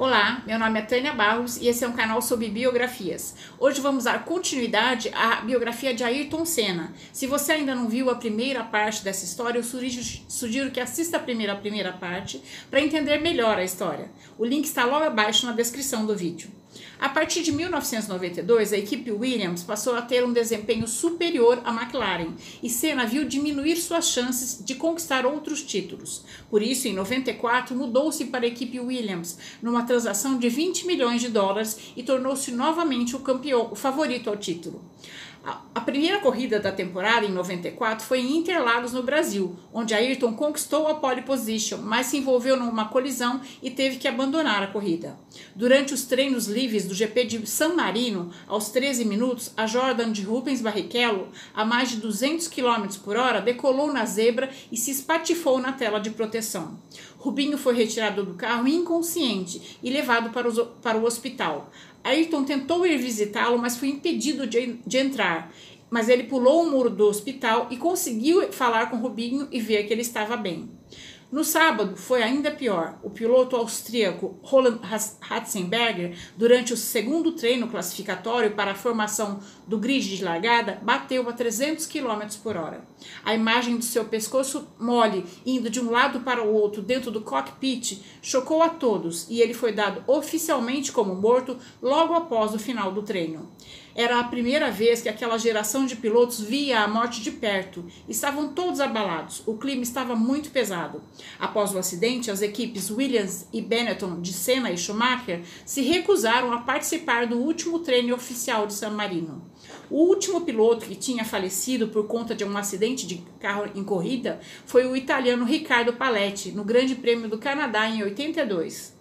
Olá, meu nome é Tânia Barros e esse é um canal sobre biografias. Hoje vamos dar continuidade à biografia de Ayrton Senna. Se você ainda não viu a primeira parte dessa história, eu sugiro, que assista a primeira, a primeira parte para entender melhor a história. O link está logo abaixo na descrição do vídeo. A partir de 1992, a equipe Williams passou a ter um desempenho superior à McLaren e Senna viu diminuir suas chances de conquistar outros títulos. Por isso, em 94, mudou-se para a equipe Williams numa transação de 20 milhões de dólares e tornou-se novamente o campeão, o favorito ao título. A primeira corrida da temporada, em 94, foi em Interlagos, no Brasil, onde Ayrton conquistou a pole position, mas se envolveu numa colisão e teve que abandonar a corrida. Durante os treinos livres do GP de San Marino, aos 13 minutos, a Jordan de Rubens Barrichello, a mais de 200 km por hora, decolou na zebra e se espatifou na tela de proteção. Rubinho foi retirado do carro inconsciente e levado para, para o hospital. Ayrton tentou ir visitá-lo, mas foi impedido de, de entrar. Mas ele pulou o muro do hospital e conseguiu falar com Rubinho e ver que ele estava bem. No sábado foi ainda pior. O piloto austríaco Roland Ratzenberger, durante o segundo treino classificatório para a formação do grid de largada, bateu a 300 km por hora. A imagem do seu pescoço mole indo de um lado para o outro dentro do cockpit chocou a todos e ele foi dado oficialmente como morto logo após o final do treino. Era a primeira vez que aquela geração de pilotos via a morte de perto. Estavam todos abalados. O clima estava muito pesado. Após o acidente, as equipes Williams e Benetton de Senna e Schumacher se recusaram a participar do último treino oficial de San Marino. O último piloto que tinha falecido por conta de um acidente de carro em corrida foi o italiano Riccardo Paletti, no Grande Prêmio do Canadá em 82.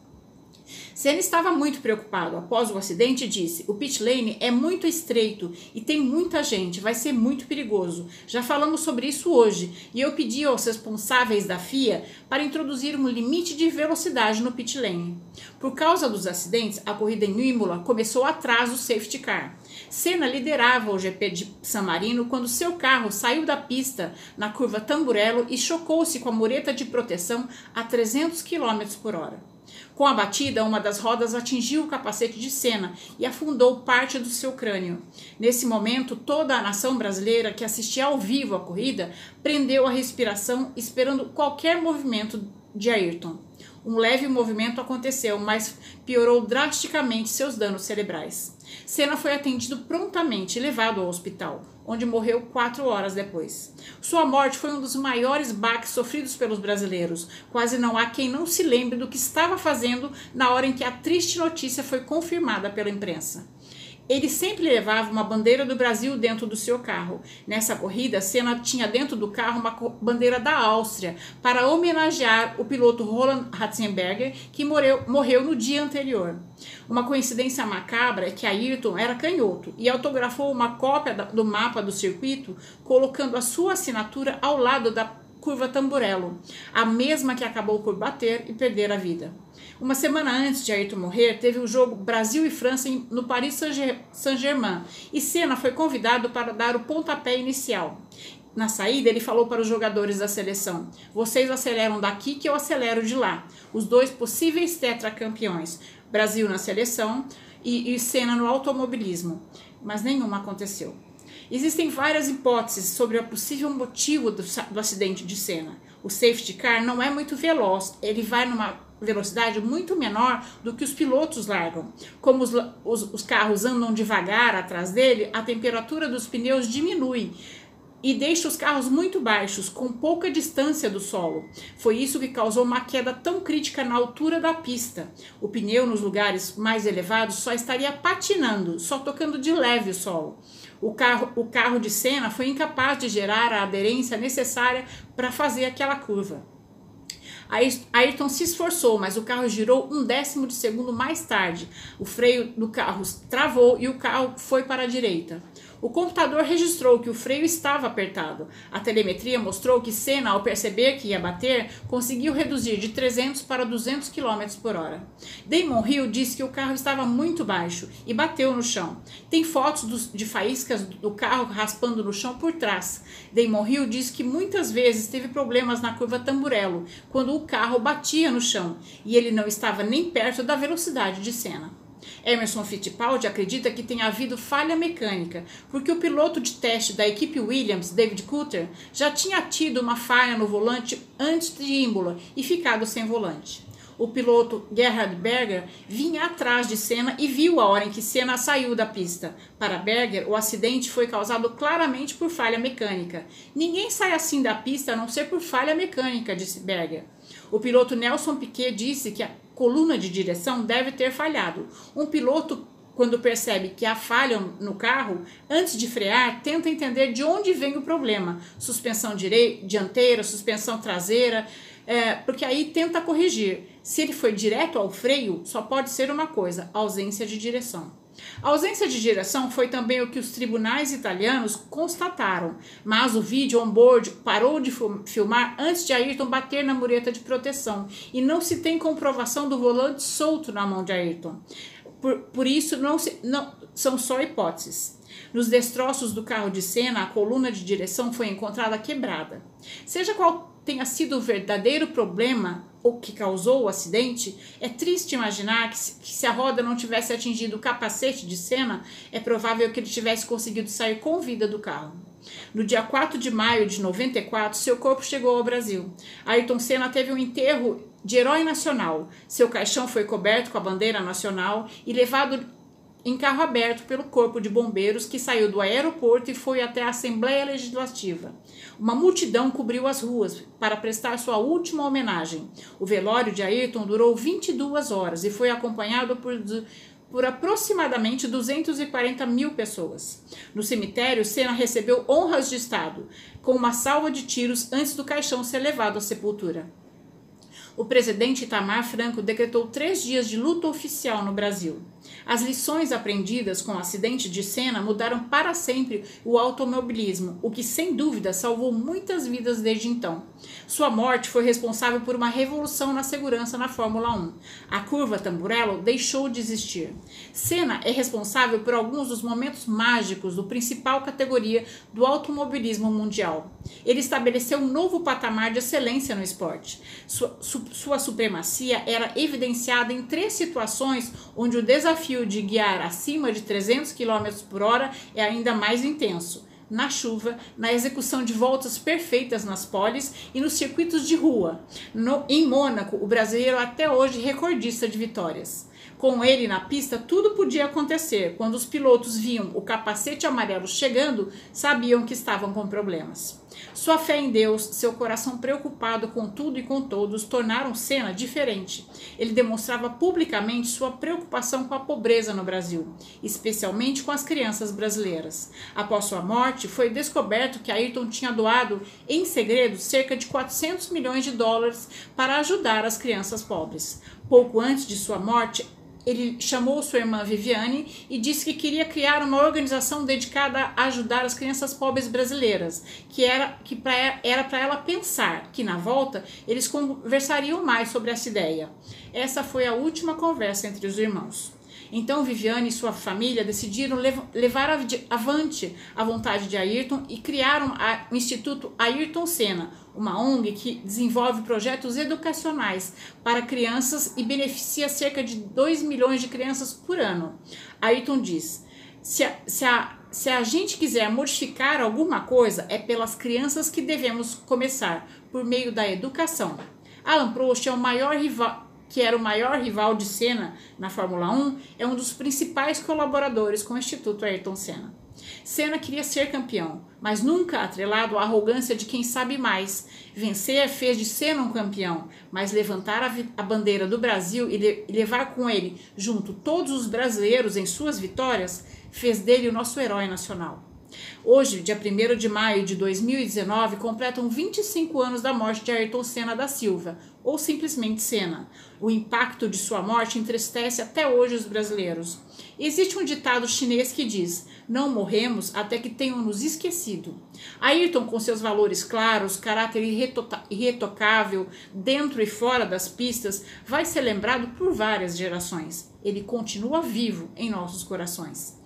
Senna estava muito preocupado. Após o acidente, disse: O pit lane é muito estreito e tem muita gente, vai ser muito perigoso. Já falamos sobre isso hoje e eu pedi aos responsáveis da FIA para introduzir um limite de velocidade no pit lane. Por causa dos acidentes, a corrida em Imola começou atrás do safety car. Senna liderava o GP de San Marino quando seu carro saiu da pista na curva Tamburello e chocou-se com a mureta de proteção a 300 km por hora. Com a batida, uma das rodas atingiu o capacete de Senna e afundou parte do seu crânio. Nesse momento, toda a nação brasileira que assistia ao vivo a corrida prendeu a respiração, esperando qualquer movimento de Ayrton. Um leve movimento aconteceu, mas piorou drasticamente seus danos cerebrais. Senna foi atendido prontamente e levado ao hospital, onde morreu quatro horas depois. Sua morte foi um dos maiores baques sofridos pelos brasileiros. Quase não há quem não se lembre do que estava fazendo na hora em que a triste notícia foi confirmada pela imprensa. Ele sempre levava uma bandeira do Brasil dentro do seu carro. Nessa corrida, Senna tinha dentro do carro uma bandeira da Áustria para homenagear o piloto Roland Ratzenberger, que morreu, morreu no dia anterior. Uma coincidência macabra é que Ayrton era canhoto e autografou uma cópia do mapa do circuito, colocando a sua assinatura ao lado da curva Tamburello, a mesma que acabou por bater e perder a vida. Uma semana antes de Ayrton morrer, teve o jogo Brasil e França no Paris Saint-Germain e Senna foi convidado para dar o pontapé inicial. Na saída, ele falou para os jogadores da seleção: Vocês aceleram daqui que eu acelero de lá. Os dois possíveis tetracampeões, Brasil na seleção e, e Senna no automobilismo. Mas nenhuma aconteceu. Existem várias hipóteses sobre o possível motivo do, do acidente de Senna. O safety car não é muito veloz, ele vai numa velocidade muito menor do que os pilotos largam. Como os, os, os, carros andam devagar atrás dele, a temperatura dos pneus diminui e deixa os carros muito baixos, com pouca distância do solo. Foi isso que causou uma queda tão crítica na altura da pista. O pneu nos lugares mais elevados só estaria patinando, só tocando de leve o solo. O carro, o carro de Senna foi incapaz de gerar a aderência necessária para fazer aquela curva. Ayrton se esforçou, mas o carro girou um décimo de segundo mais tarde. O freio do carro travou e o carro foi para a direita. O computador registrou que o freio estava apertado. A telemetria mostrou que Senna, ao perceber que ia bater, conseguiu reduzir de 300 para 200 km por hora. Damon Hill disse que o carro estava muito baixo e bateu no chão. Tem fotos de faíscas do carro raspando no chão por trás. Damon Hill disse que muitas vezes teve problemas na curva Tamburello, quando o carro batia no chão e ele não estava nem perto da velocidade de Senna. Emerson Fittipaldi acredita que tenha havido falha mecânica, porque o piloto de teste da equipe Williams, David Coulter, já tinha tido uma falha no volante antes de Imola e ficado sem volante. O piloto Gerhard Berger vinha atrás de Senna e viu a hora em que Senna saiu da pista. Para Berger, o acidente foi causado claramente por falha mecânica. Ninguém sai assim da pista a não ser por falha mecânica, disse Berger. O piloto Nelson Piquet disse que a coluna de direção deve ter falhado. Um piloto quando percebe que há falha no carro, antes de frear, tenta entender de onde vem o problema. Suspensão dianteira, suspensão traseira, é, porque aí tenta corrigir. Se ele foi direto ao freio, só pode ser uma coisa: ausência de direção. A ausência de direção foi também o que os tribunais italianos constataram, mas o vídeo on-board parou de filmar antes de Ayrton bater na mureta de proteção e não se tem comprovação do volante solto na mão de Ayrton. Por, por isso, não, se, não são só hipóteses. Nos destroços do carro de cena, a coluna de direção foi encontrada quebrada. Seja qual tenha sido o verdadeiro problema o que causou o acidente, é triste imaginar que se, que se, a roda não tivesse atingido o capacete de cena, é provável que ele tivesse conseguido sair com vida do carro. No dia 4 de maio de 94, seu corpo chegou ao Brasil. Ayrton Senna teve um enterro de herói nacional. Seu caixão foi coberto com a bandeira nacional e levado em carro aberto pelo Corpo de Bombeiros que saiu do aeroporto e foi até a Assembleia Legislativa. Uma multidão cobriu as ruas para prestar sua última homenagem. O velório de Ayrton durou 22 horas e foi acompanhado por por aproximadamente 240 mil pessoas. No cemitério, Senna recebeu honras de Estado, com uma salva de tiros antes do caixão ser levado à sepultura o presidente Itamar Franco decretou três dias de luta oficial no Brasil. As lições aprendidas com o acidente de Senna mudaram para sempre o automobilismo, o que sem dúvida salvou muitas vidas desde então. Sua morte foi responsável por uma revolução na segurança na Fórmula 1. A curva Tamburello deixou de existir. Senna é responsável por alguns dos momentos mágicos do principal categoria do automobilismo mundial. Ele estabeleceu um novo patamar de excelência no esporte. Sua, su, sua supremacia era evidenciada em três situações onde o desafio de guiar acima de 300 km por hora é ainda mais intenso na chuva, na execução de voltas perfeitas nas poles e nos circuitos de rua. No, em Mônaco, o brasileiro até hoje recordista de vitórias. Com ele na pista, tudo podia acontecer. Quando os pilotos viam o capacete amarelo chegando, sabiam que estavam com problemas. Sua fé em Deus, seu coração preocupado com tudo e com todos, tornaram Senna diferente. Ele demonstrava publicamente sua preocupação com a pobreza no Brasil, especialmente com as crianças brasileiras. Após sua morte, foi descoberto que Ayrton tinha doado, em segredo, cerca de 400 milhões de dólares para ajudar as crianças pobres. Pouco antes de sua morte, ele chamou sua irmã Viviane e disse que queria criar uma organização dedicada a ajudar as crianças pobres brasileiras, que era que pra, era para ela pensar que na volta eles conversariam mais sobre essa ideia. Essa foi a última conversa entre os irmãos. Então Viviane e sua família decidiram levar avante a vontade de Ayrton e criaram o Instituto Ayrton Senna, uma ONG que desenvolve projetos educacionais para crianças e beneficia cerca de 2 milhões de crianças por ano. Ayrton diz: se a, se a, se a gente quiser modificar alguma coisa, é pelas crianças que devemos começar, por meio da educação. Alan Prost é o maior rival que era o maior rival de Senna na Fórmula 1, é um dos principais colaboradores com o Instituto Ayrton Senna. Senna queria ser campeão, mas nunca atrelado à arrogância de quem sabe mais. Vencer fez de Senna um campeão, mas levantar a, a bandeira do Brasil e, e levar com ele junto todos os brasileiros em suas vitórias fez dele o nosso herói nacional. Hoje, dia 1 de maio de 2019, completam 25 anos da morte de Ayrton Senna da Silva, ou simplesmente Senna. O impacto de sua morte entristece até hoje os brasileiros. Existe um ditado chinês que diz: Não morremos até que tenham nos esquecido. Ayrton, com seus valores claros, caráter irretocável dentro e fora das pistas, vai ser lembrado por várias gerações. Ele continua vivo em nossos corações.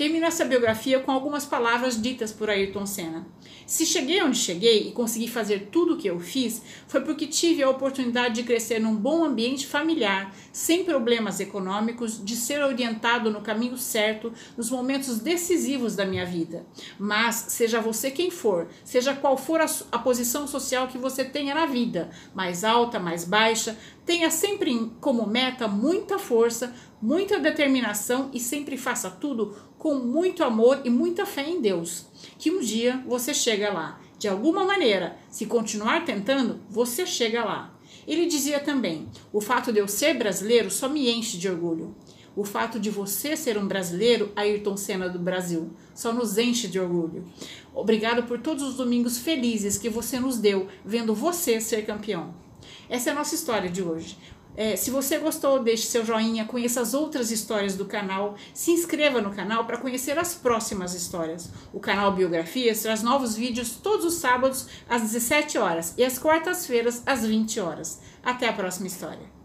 Termino essa biografia com algumas palavras ditas por Ayrton Senna. Se cheguei onde cheguei e consegui fazer tudo o que eu fiz, foi porque tive a oportunidade de crescer num bom ambiente familiar, sem problemas econômicos, de ser orientado no caminho certo nos momentos decisivos da minha vida. Mas, seja você quem for, seja qual for a, a posição social que você tenha na vida, mais alta, mais baixa, tenha sempre como meta muita força, muita determinação e sempre faça tudo com muito amor e muita fé em Deus. Que um dia você chega lá. De alguma maneira, se continuar tentando, você chega lá. Ele dizia também: o fato de eu ser brasileiro só me enche de orgulho. O fato de você ser um brasileiro, Ayrton Senna do Brasil, só nos enche de orgulho. Obrigado por todos os domingos felizes que você nos deu vendo você ser campeão. Essa é a nossa história de hoje. É, se você gostou, deixe seu joinha, conheça as outras histórias do canal, se inscreva no canal para conhecer as próximas histórias. O canal Biografias traz novos vídeos todos os sábados às 17 horas e às quartas-feiras às 20 horas. Até a próxima história.